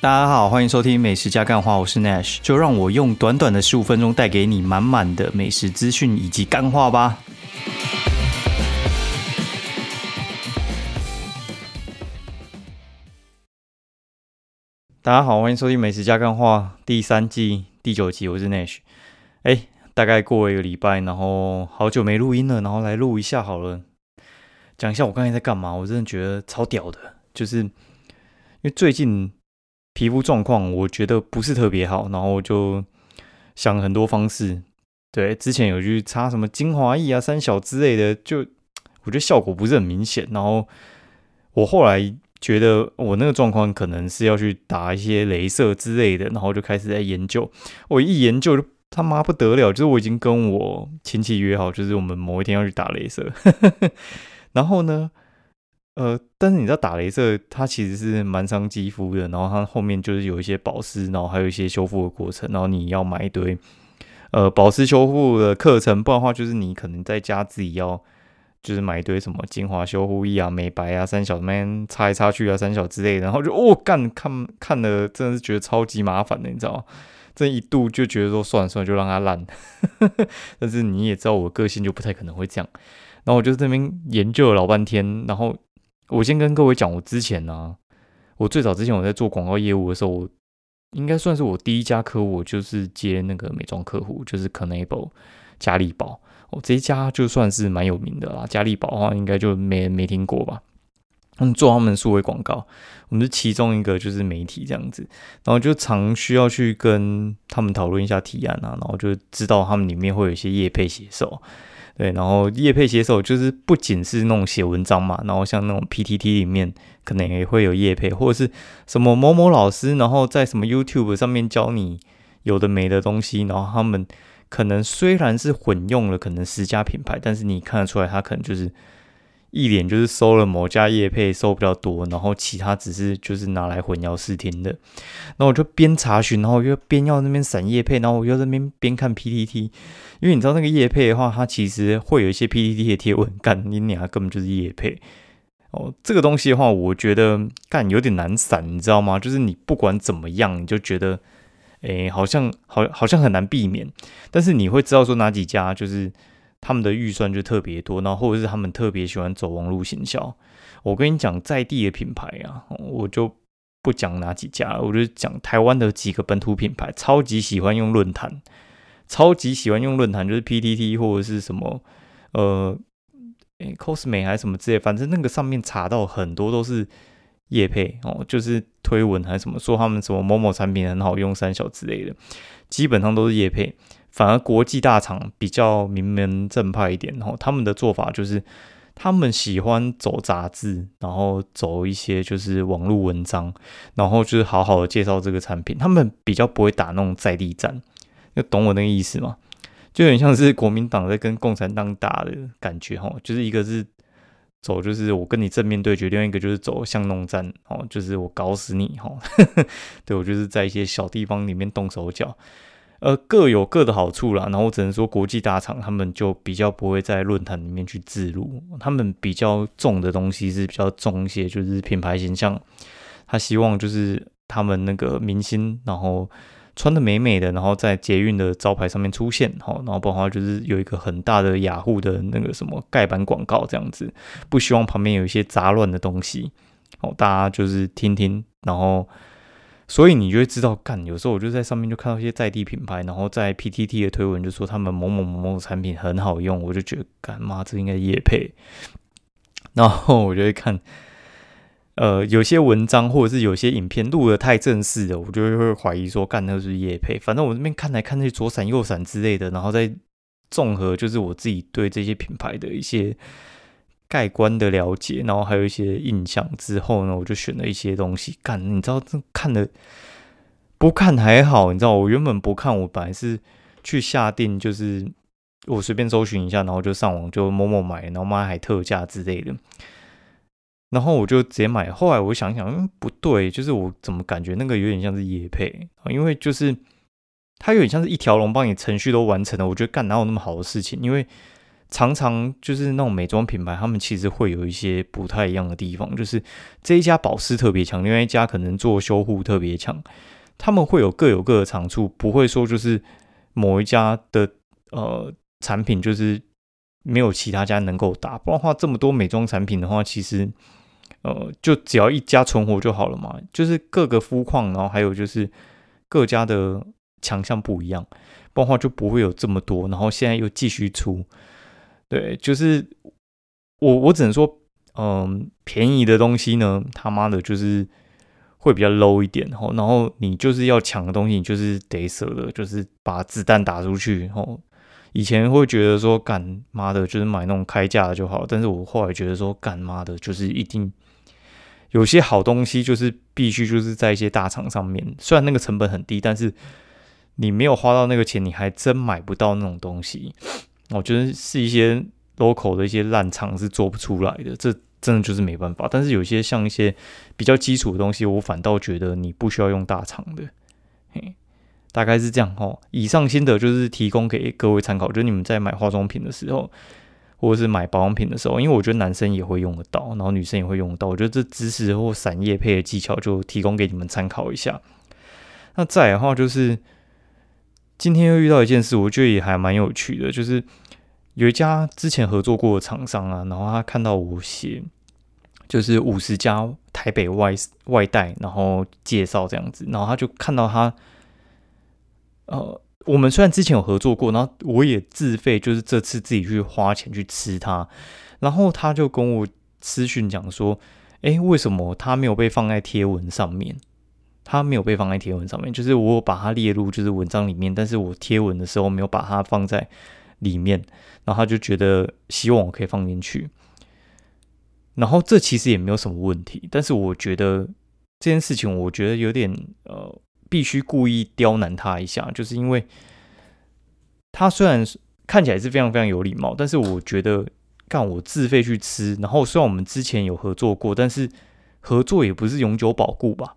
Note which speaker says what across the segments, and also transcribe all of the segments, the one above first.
Speaker 1: 大家好，欢迎收听美食加干话，我是 Nash，就让我用短短的十五分钟带给你满满的美食资讯以及干话吧。大家好，欢迎收听美食加干话第三季第九集，我是 Nash。哎，大概过了一个礼拜，然后好久没录音了，然后来录一下好了，讲一下我刚才在干嘛。我真的觉得超屌的，就是因为最近。皮肤状况我觉得不是特别好，然后就想很多方式。对，之前有去擦什么精华液啊、三小之类的，就我觉得效果不是很明显。然后我后来觉得我那个状况可能是要去打一些镭射之类的，然后就开始在研究。我一研究就他妈不得了，就是我已经跟我亲戚约好，就是我们某一天要去打镭射。然后呢？呃，但是你知道打镭射，它其实是蛮伤肌肤的，然后它后面就是有一些保湿，然后还有一些修复的过程，然后你要买一堆呃保湿修复的课程，不然的话就是你可能在家自己要就是买一堆什么精华修护液啊、美白啊、三小面擦来擦去啊、三小之类的，然后就哦干看看了真的是觉得超级麻烦的，你知道这一度就觉得说算了算了，就让它烂。但是你也知道我个性就不太可能会这样，然后我就这边研究了老半天，然后。我先跟各位讲，我之前呢，我最早之前我在做广告业务的时候，我应该算是我第一家客户，就是接那个美妆客户，就是 Canable 嘉利宝。哦，这一家就算是蛮有名的啦。嘉利宝的话，应该就没没听过吧？嗯，做他们数位广告，我们是其中一个就是媒体这样子，然后就常需要去跟他们讨论一下提案啊，然后就知道他们里面会有一些业配写手。对，然后叶配写手就是不仅是那种写文章嘛，然后像那种 PTT 里面可能也会有叶配，或者是什么某某老师，然后在什么 YouTube 上面教你有的没的东西，然后他们可能虽然是混用了可能十家品牌，但是你看得出来他可能就是。一脸就是收了某家业配收比较多，然后其他只是就是拿来混淆视听的。然后我就边查询，然后我又边要那边闪业配，然后我又在那边边看 PPT，因为你知道那个业配的话，它其实会有一些 PPT 的贴文，干你俩根本就是业配哦。这个东西的话，我觉得干有点难闪，你知道吗？就是你不管怎么样，你就觉得诶，好像好好像很难避免，但是你会知道说哪几家就是。他们的预算就特别多，然后或者是他们特别喜欢走网络行销。我跟你讲，在地的品牌啊，我就不讲哪几家，我就讲台湾的几个本土品牌，超级喜欢用论坛，超级喜欢用论坛，就是 PTT 或者是什么呃，诶 cosme 还是什么之类，反正那个上面查到很多都是叶配哦，就是推文还是什么，说他们什么某某产品很好用，三小之类的，基本上都是叶配。反而国际大厂比较名门正派一点，然后他们的做法就是，他们喜欢走杂志，然后走一些就是网络文章，然后就是好好的介绍这个产品。他们比较不会打那种在地战，就懂我那个意思吗？就很像是国民党在跟共产党打的感觉哈，就是一个是走就是我跟你正面对决，另外一个就是走巷弄战哦，就是我搞死你哈。对我就是在一些小地方里面动手脚。呃，各有各的好处啦。然后只能说，国际大厂他们就比较不会在论坛里面去自录，他们比较重的东西是比较重一些，就是品牌形象。他希望就是他们那个明星，然后穿的美美的，然后在捷运的招牌上面出现，好，然后包括就是有一个很大的雅虎的那个什么盖板广告这样子，不希望旁边有一些杂乱的东西。哦，大家就是听听，然后。所以你就会知道，干有时候我就在上面就看到一些在地品牌，然后在 PTT 的推文就说他们某某某某产品很好用，我就觉得干妈这应该叶配。然后我就会看，呃，有些文章或者是有些影片录的太正式的，我就会怀疑说干那是叶配。反正我这边看来看去左闪右闪之类的，然后再综合就是我自己对这些品牌的一些。盖棺的了解，然后还有一些印象之后呢，我就选了一些东西干。你知道这看的不看还好，你知道我原本不看，我本来是去下定，就是我随便搜寻一下，然后就上网就某某买，然后妈还特价之类的，然后我就直接买。后来我想想，嗯，不对，就是我怎么感觉那个有点像是野配因为就是它有点像是一条龙帮你程序都完成了，我觉得干哪有那么好的事情，因为。常常就是那种美妆品牌，他们其实会有一些不太一样的地方，就是这一家保湿特别强，另外一家可能做修护特别强，他们会有各有各的长处，不会说就是某一家的呃产品就是没有其他家能够打，不然话这么多美妆产品的话，其实呃就只要一家存活就好了嘛，就是各个肤况，然后还有就是各家的强项不一样，不然话就不会有这么多，然后现在又继续出。对，就是我，我只能说，嗯，便宜的东西呢，他妈的，就是会比较 low 一点，吼，然后你就是要抢的东西，你就是得舍得，就是把子弹打出去，吼。以前会觉得说，干妈的，就是买那种开价的就好，但是我后来觉得说，干妈的，就是一定有些好东西，就是必须就是在一些大厂上面，虽然那个成本很低，但是你没有花到那个钱，你还真买不到那种东西。我觉得是一些 local 的一些烂厂是做不出来的，这真的就是没办法。但是有些像一些比较基础的东西，我反倒觉得你不需要用大厂的，嘿，大概是这样哦。以上心得就是提供给各位参考，就是你们在买化妆品的时候，或者是买保养品的时候，因为我觉得男生也会用得到，然后女生也会用得到。我觉得这知识或散叶配的技巧就提供给你们参考一下。那再的话就是。今天又遇到一件事，我觉得也还蛮有趣的，就是有一家之前合作过的厂商啊，然后他看到我写就是五十家台北外外带，然后介绍这样子，然后他就看到他，呃，我们虽然之前有合作过，然后我也自费，就是这次自己去花钱去吃它，然后他就跟我私讯讲说，哎，为什么他没有被放在贴文上面？它没有被放在贴文上面，就是我把它列入就是文章里面，但是我贴文的时候没有把它放在里面，然后他就觉得希望我可以放进去，然后这其实也没有什么问题，但是我觉得这件事情我觉得有点呃，必须故意刁难他一下，就是因为他虽然看起来是非常非常有礼貌，但是我觉得干我自费去吃，然后虽然我们之前有合作过，但是合作也不是永久保固吧。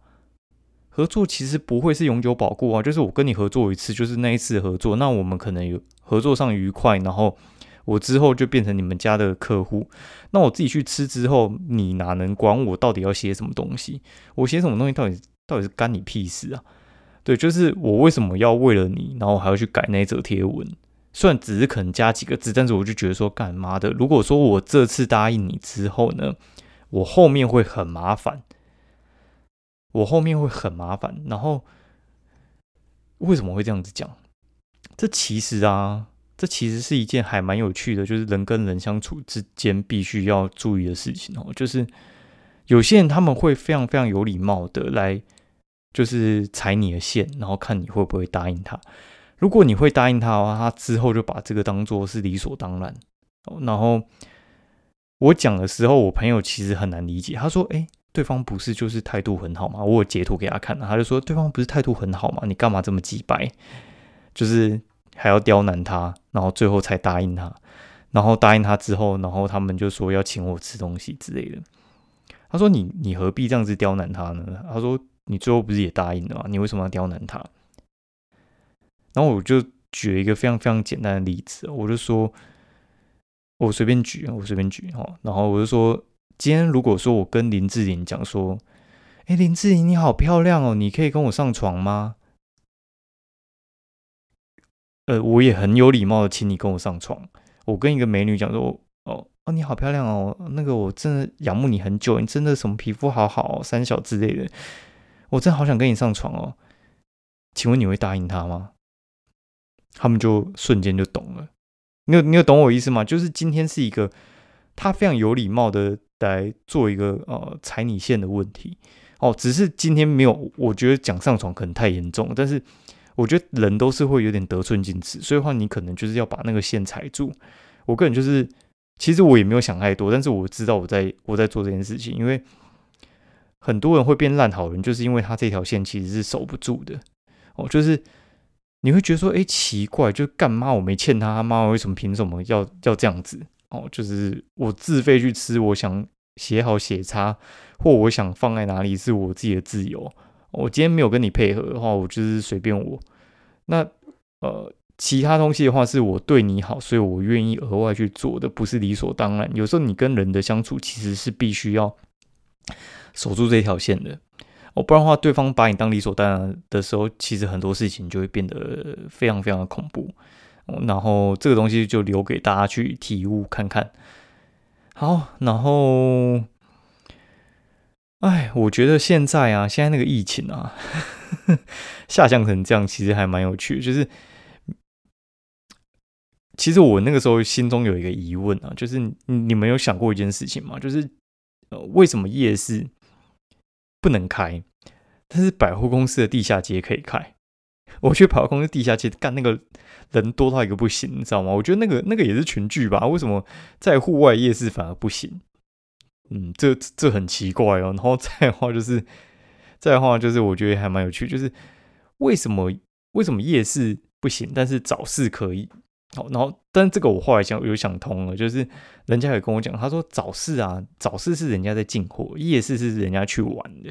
Speaker 1: 合作其实不会是永久保固啊，就是我跟你合作一次，就是那一次合作，那我们可能有合作上愉快，然后我之后就变成你们家的客户，那我自己去吃之后，你哪能管我到底要写什么东西？我写什么东西到底到底是干你屁事啊？对，就是我为什么要为了你，然后还要去改那则贴文？虽然只是可能加几个字，但是我就觉得说，干妈的，如果说我这次答应你之后呢，我后面会很麻烦。我后面会很麻烦，然后为什么会这样子讲？这其实啊，这其实是一件还蛮有趣的，就是人跟人相处之间必须要注意的事情哦。就是有些人他们会非常非常有礼貌的来，就是踩你的线，然后看你会不会答应他。如果你会答应他的话，他之后就把这个当做是理所当然。然后我讲的时候，我朋友其实很难理解，他说：“哎。”对方不是就是态度很好吗？我有截图给他看了，他就说对方不是态度很好吗？你干嘛这么急白？就是还要刁难他，然后最后才答应他，然后答应他之后，然后他们就说要请我吃东西之类的。他说你你何必这样子刁难他呢？他说你最后不是也答应了吗？你为什么要刁难他？然后我就举了一个非常非常简单的例子，我就说我随便举，我随便举哈，然后我就说。今天如果说我跟林志玲讲说，哎，林志玲你好漂亮哦，你可以跟我上床吗？呃，我也很有礼貌的请你跟我上床。我跟一个美女讲说，哦哦，你好漂亮哦，那个我真的仰慕你很久，你真的什么皮肤好好，哦三小之类的，我真的好想跟你上床哦。请问你会答应他吗？他们就瞬间就懂了。你有你有懂我意思吗？就是今天是一个他非常有礼貌的。来做一个呃踩你线的问题哦，只是今天没有，我觉得讲上床可能太严重，但是我觉得人都是会有点得寸进尺，所以话你可能就是要把那个线踩住。我个人就是，其实我也没有想太多，但是我知道我在我在做这件事情，因为很多人会变烂好人，就是因为他这条线其实是守不住的哦，就是你会觉得说，哎，奇怪，就干妈我没欠他，他妈为什么凭什么要要这样子？哦，就是我自费去吃，我想写好写差，或我想放在哪里是我自己的自由。我今天没有跟你配合的话，我就是随便我。那呃，其他东西的话，是我对你好，所以我愿意额外去做的，不是理所当然。有时候你跟人的相处，其实是必须要守住这条线的。哦，不然的话，对方把你当理所当然的时候，其实很多事情就会变得非常非常的恐怖。然后这个东西就留给大家去体悟看看。好，然后，哎，我觉得现在啊，现在那个疫情啊，下降成这样，其实还蛮有趣的。就是，其实我那个时候心中有一个疑问啊，就是你们有想过一件事情吗？就是呃，为什么夜市？不能开，但是百货公司的地下街可以开。我去百货公司地下街干，那个人多到一个不行，你知道吗？我觉得那个那个也是群聚吧？为什么在户外夜市反而不行？嗯，这这很奇怪哦。然后再的话就是，再的话就是，我觉得还蛮有趣，就是为什么为什么夜市不行，但是早市可以？好，然后，但这个我后来想有想通了，就是人家也跟我讲，他说早市啊，早市是人家在进货，夜市是人家去玩的。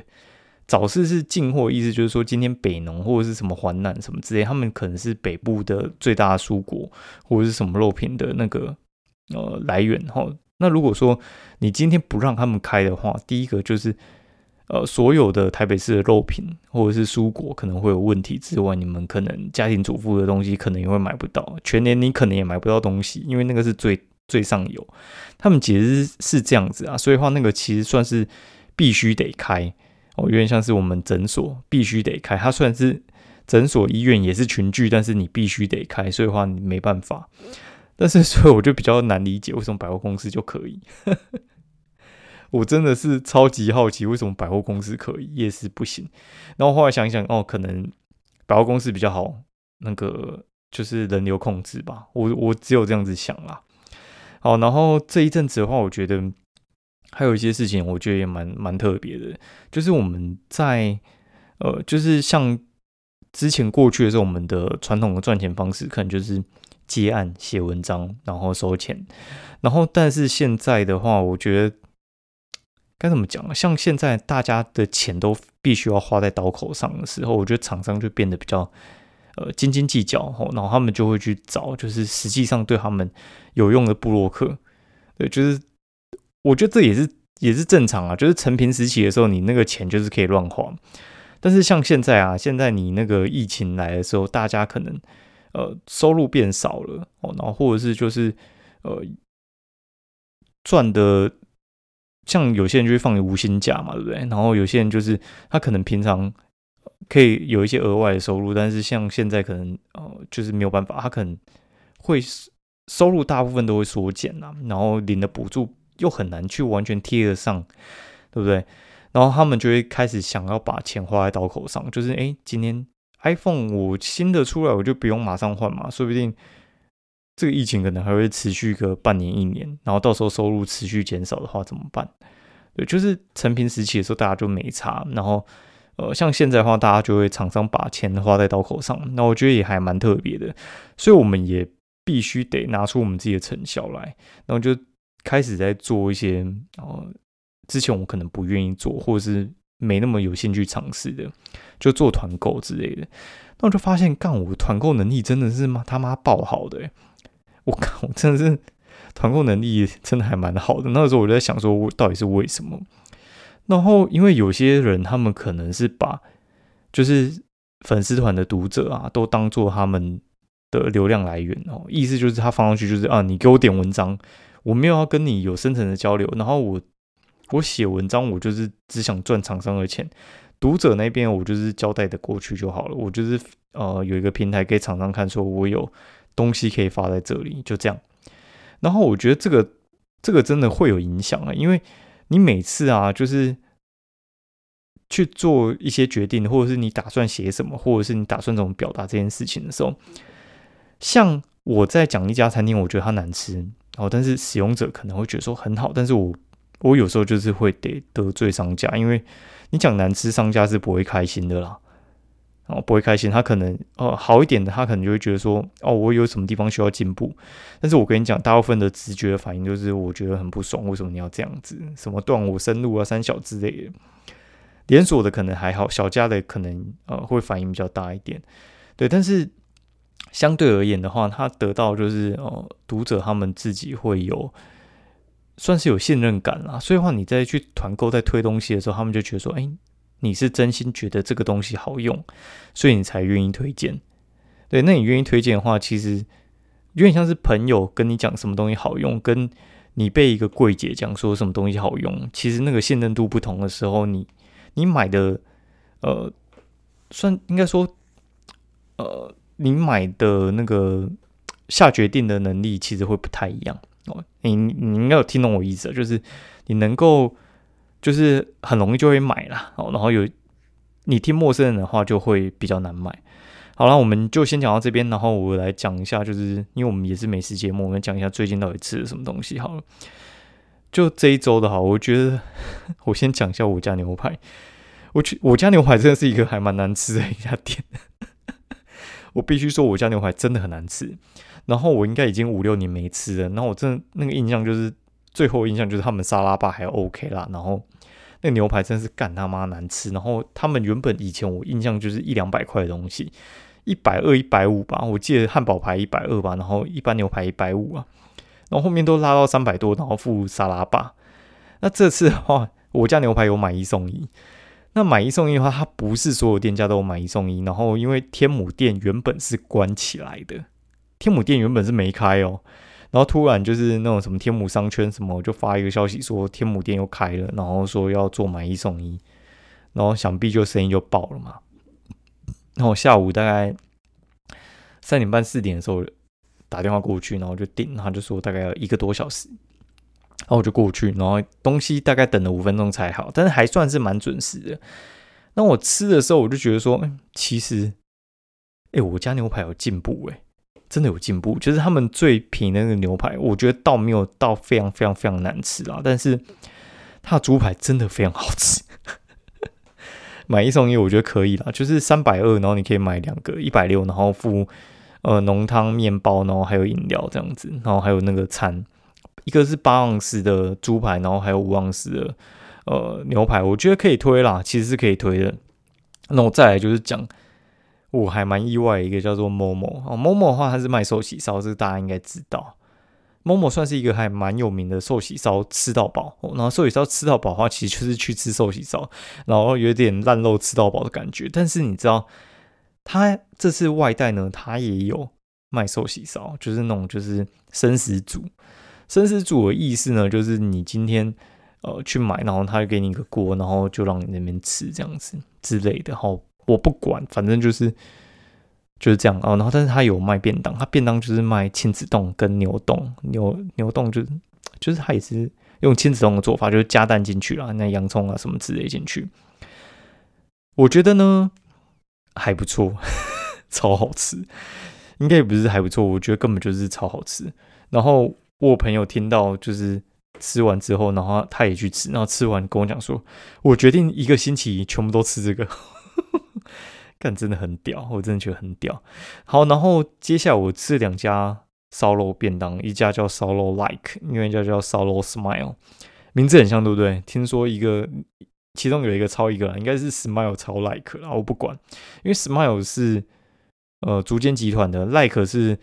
Speaker 1: 早市是进货，意思就是说今天北农或者是什么环南什么之类，他们可能是北部的最大蔬果或者是什么肉品的那个呃来源哈。那如果说你今天不让他们开的话，第一个就是。呃，所有的台北市的肉品或者是蔬果可能会有问题之外，你们可能家庭主妇的东西可能也会买不到，全年你可能也买不到东西，因为那个是最最上游。他们其实是这样子啊，所以话那个其实算是必须得开哦，有点像是我们诊所必须得开，它虽然是诊所医院也是群聚，但是你必须得开，所以话你没办法。但是所以我就比较难理解，为什么百货公司就可以。我真的是超级好奇，为什么百货公司可以，夜市不行？然后后来想一想，哦，可能百货公司比较好，那个就是人流控制吧。我我只有这样子想啦。好，然后这一阵子的话，我觉得还有一些事情，我觉得也蛮蛮特别的，就是我们在呃，就是像之前过去的时候，我们的传统的赚钱方式可能就是接案、写文章，然后收钱。然后但是现在的话，我觉得。该怎么讲像现在大家的钱都必须要花在刀口上的时候，我觉得厂商就变得比较呃斤斤计较，然后他们就会去找就是实际上对他们有用的布洛克。对，就是我觉得这也是也是正常啊。就是成平时期的时候，你那个钱就是可以乱花。但是像现在啊，现在你那个疫情来的时候，大家可能呃收入变少了哦，然后或者是就是呃赚的。像有些人就会放无薪假嘛，对不对？然后有些人就是他可能平常可以有一些额外的收入，但是像现在可能呃就是没有办法，他可能会收入大部分都会缩减啦，然后领的补助又很难去完全贴得上，对不对？然后他们就会开始想要把钱花在刀口上，就是哎，今天 iPhone 五新的出来，我就不用马上换嘛，说不定。这个疫情可能还会持续个半年一年，然后到时候收入持续减少的话怎么办？对，就是成平时期的时候大家就没差，然后呃像现在的话，大家就会厂商把钱花在刀口上，那我觉得也还蛮特别的，所以我们也必须得拿出我们自己的成效来，然后就开始在做一些呃之前我可能不愿意做或者是没那么有兴趣尝试的，就做团购之类的，那我就发现干我团购能力真的是妈他妈爆好的。我靠，我真的是团购能力真的还蛮好的。那时候我就在想，说到底是为什么？然后因为有些人他们可能是把就是粉丝团的读者啊，都当做他们的流量来源哦。意思就是他放上去就是啊，你给我点文章，我没有要跟你有深层的交流。然后我我写文章，我就是只想赚厂商的钱。读者那边我就是交代的过去就好了。我就是呃有一个平台给厂商看，说我有。东西可以发在这里，就这样。然后我觉得这个这个真的会有影响啊，因为你每次啊，就是去做一些决定，或者是你打算写什么，或者是你打算怎么表达这件事情的时候，像我在讲一家餐厅，我觉得它难吃，哦但是使用者可能会觉得说很好，但是我我有时候就是会得得罪商家，因为你讲难吃，商家是不会开心的啦。哦，不会开心。他可能哦好一点的，他可能就会觉得说，哦，我有什么地方需要进步。但是我跟你讲，大部分的直觉的反应就是，我觉得很不爽。为什么你要这样子？什么断我生路啊、三小之类的。连锁的可能还好，小家的可能呃会反应比较大一点。对，但是相对而言的话，他得到就是哦，读者他们自己会有算是有信任感啦。所以话，你再去团购在推东西的时候，他们就觉得说，哎，你是真心觉得这个东西好用，所以你才愿意推荐。对，那你愿意推荐的话，其实有点像是朋友跟你讲什么东西好用，跟你被一个柜姐讲说什么东西好用，其实那个信任度不同的时候，你你买的呃，算应该说呃。你买的那个下决定的能力其实会不太一样哦。你你应该有听懂我意思，就是你能够就是很容易就会买啦哦。然后有你听陌生人的话就会比较难买。好了，我们就先讲到这边，然后我来讲一下，就是因为我们也是美食节目，我们讲一下最近到底吃了什么东西好了。就这一周的好，我觉得 我先讲一下我家牛排。我去我家牛排真的是一个还蛮难吃的一家店。我必须说，我家牛排真的很难吃。然后我应该已经五六年没吃了。然后我真的那个印象就是，最后印象就是他们沙拉吧还 OK 啦。然后那个牛排真是干他妈难吃。然后他们原本以前我印象就是一两百块的东西，一百二、一百五吧。我记得汉堡排一百二吧，然后一般牛排一百五啊。然后后面都拉到三百多，然后付沙拉吧。那这次的话，我家牛排有买一送一。那买一送一的话，它不是所有店家都有买一送一。然后因为天母店原本是关起来的，天母店原本是没开哦。然后突然就是那种什么天母商圈什么，就发一个消息说天母店又开了，然后说要做买一送一，然后想必就生意就爆了嘛。然后下午大概三点半四点的时候打电话过去，然后就订，他就说大概要一个多小时。然后我就过去，然后东西大概等了五分钟才好，但是还算是蛮准时的。那我吃的时候，我就觉得说，其实，哎，我家牛排有进步，哎，真的有进步。就是他们最便宜的那个牛排，我觉得倒没有到非常非常非常难吃啦，但是它的猪排真的非常好吃。买一送一，我觉得可以啦，就是三百二，然后你可以买两个一百六，然后付呃浓汤面包，然后还有饮料这样子，然后还有那个餐。一个是八盎司的猪排，然后还有五盎司的呃牛排，我觉得可以推啦，其实是可以推的。那我再来就是讲，我还蛮意外一个叫做 Momo 哦，Momo 的话它是卖寿喜烧，这个大家应该知道。Momo 算是一个还蛮有名的寿喜烧吃到饱，然后寿喜烧吃到饱的话，其实就是去吃寿喜烧，然后有点烂肉吃到饱的感觉。但是你知道，他这次外带呢，他也有卖寿喜烧，就是那种就是生食组。生食煮的意思呢，就是你今天呃去买，然后他给你一个锅，然后就让你那边吃这样子之类的。好，我不管，反正就是就是这样啊。然后，但是他有卖便当，他便当就是卖亲子冻跟牛冻，牛牛冻就是就是他也是用亲子冻的做法，就是加蛋进去啦，那洋葱啊什么之类进去。我觉得呢还不错，超好吃，应该也不是还不错，我觉得根本就是超好吃。然后。我朋友听到就是吃完之后，然后他也去吃，然后吃完跟我讲说：“我决定一个星期全部都吃这个。”干真的很屌，我真的觉得很屌。好，然后接下来我吃两家烧肉便当，一家叫烧肉 Like，另外一家叫烧肉 Smile，名字很像，对不对？听说一个其中有一个超一个，应该是 Smile 超 Like 啦，我不管，因为 Smile 是呃竹间集团的，Like 是。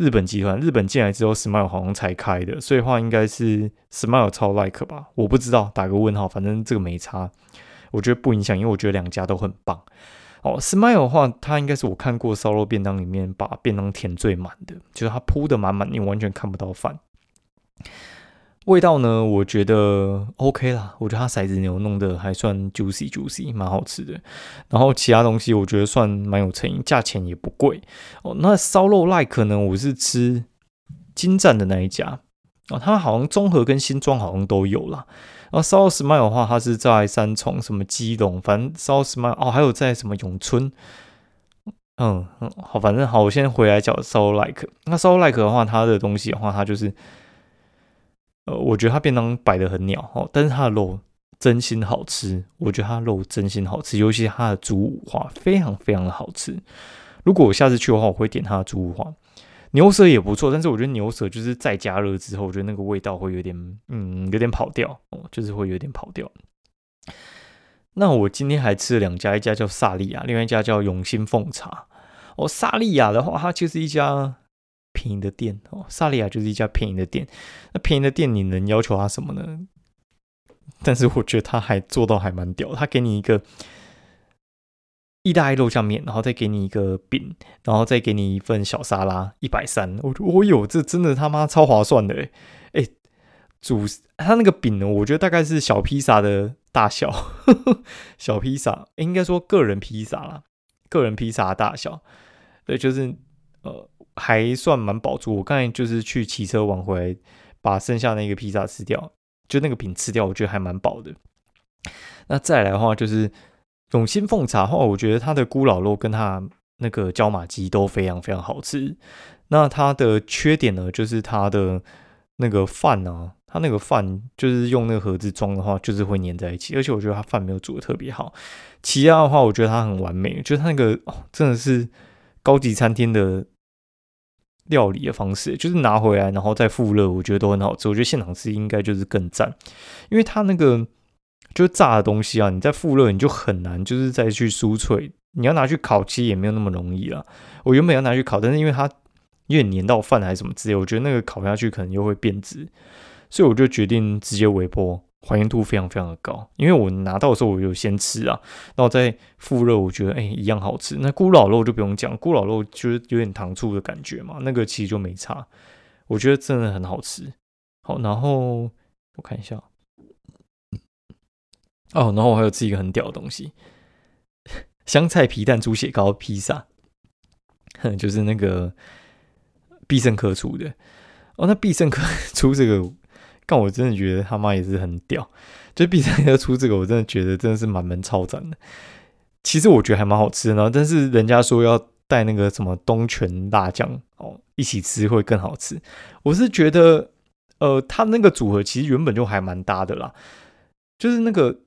Speaker 1: 日本集团，日本进来之后，Smile 好像才开的，所以话应该是 Smile 超 Like 吧？我不知道，打个问号，反正这个没差，我觉得不影响，因为我觉得两家都很棒。哦，Smile 的话，它应该是我看过烧肉便当里面把便当填最满的，就是它铺的满满，你完全看不到饭。味道呢，我觉得 OK 啦，我觉得它骰子牛弄得还算 juicy juicy，蛮好吃的。然后其他东西我觉得算蛮有诚意，价钱也不贵哦。那烧肉 like 呢，我是吃金站的那一家哦，它好像综合跟新庄好像都有啦。然后烧肉 smile 的话，它是在三重什么基隆，反正烧肉 smile 哦，还有在什么永春，嗯嗯，好，反正好，我先回来讲烧肉 like。那烧肉 like 的话，它的东西的话，它就是。呃，我觉得它便当摆的很鸟哦，但是它的肉真心好吃。我觉得它肉真心好吃，尤其它的猪五花非常非常的好吃。如果我下次去的话，我会点它的猪五花。牛舌也不错，但是我觉得牛舌就是再加热之后，我觉得那个味道会有点，嗯，有点跑掉哦，就是会有点跑掉。那我今天还吃了两家，一家叫萨利亚，另外一家叫永兴凤茶。哦，萨利亚的话，它就是一家便宜的店哦。萨利亚就是一家便宜的店，那便宜的店你能要求它什么呢？但是我觉得他还做到还蛮屌，他给你一个意大利肉酱面，然后再给你一个饼，然后再给你一份小沙拉，一百三。我我有这真的他妈超划算的哎哎，主他那个饼呢，我觉得大概是小披萨的大小，小披萨应该说个人披萨啦，个人披萨大小，对，就是呃还算蛮饱足。我刚才就是去骑车往回，把剩下那个披萨吃掉。就那个饼吃掉，我觉得还蛮饱的。那再来的话，就是永兴凤茶的话，我觉得它的咕老肉跟它那个椒麻鸡都非常非常好吃。那它的缺点呢，就是它的那个饭啊，它那个饭就是用那个盒子装的话，就是会粘在一起，而且我觉得它饭没有煮的特别好。其他的话，我觉得它很完美，就是它那个，真的是高级餐厅的。料理的方式就是拿回来，然后再复热，我觉得都很好吃。我觉得现场吃应该就是更赞，因为它那个就是炸的东西啊，你在复热你就很难，就是再去酥脆。你要拿去烤，其实也没有那么容易了。我原本要拿去烤，但是因为它有点粘到饭还是什么之类，我觉得那个烤下去可能又会变质，所以我就决定直接微波。还原度非常非常的高，因为我拿到的时候我就先吃啊，然后再复热，我觉得哎一样好吃。那咕老肉就不用讲，咕老肉就是有点糖醋的感觉嘛，那个其实就没差，我觉得真的很好吃。好，然后我看一下，哦，然后我还有吃一个很屌的东西，香菜皮蛋猪血糕披萨，哼 就是那个必胜客出的。哦，那必胜客 出这个。但我真的觉得他妈也是很屌，就比赛要出这个，我真的觉得真的是满门抄斩的。其实我觉得还蛮好吃的，但是人家说要带那个什么东泉辣酱哦一起吃会更好吃。我是觉得，呃，他那个组合其实原本就还蛮搭的啦，就是那个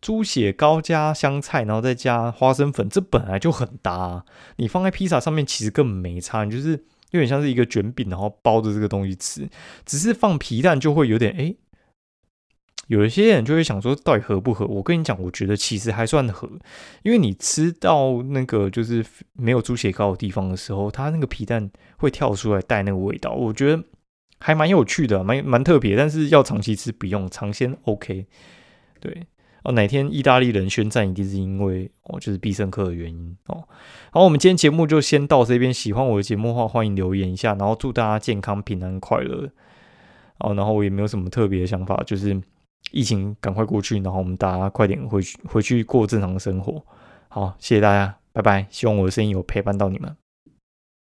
Speaker 1: 猪血糕加香菜，然后再加花生粉，这本来就很搭。你放在披萨上面其实根本没差，就是。有点像是一个卷饼，然后包着这个东西吃，只是放皮蛋就会有点哎，有一些人就会想说到底合不合？我跟你讲，我觉得其实还算合，因为你吃到那个就是没有猪血糕的地方的时候，它那个皮蛋会跳出来带那个味道，我觉得还蛮有趣的，蛮蛮特别。但是要长期吃不用，尝鲜 OK，对。哦，哪天意大利人宣战，一定是因为哦，就是必胜客的原因哦。好，我们今天节目就先到这边。喜欢我的节目的话，欢迎留言一下，然后祝大家健康、平安、快乐。哦，然后我也没有什么特别的想法，就是疫情赶快过去，然后我们大家快点回去回去过正常的生活。好，谢谢大家，拜拜。希望我的声音有陪伴到你们。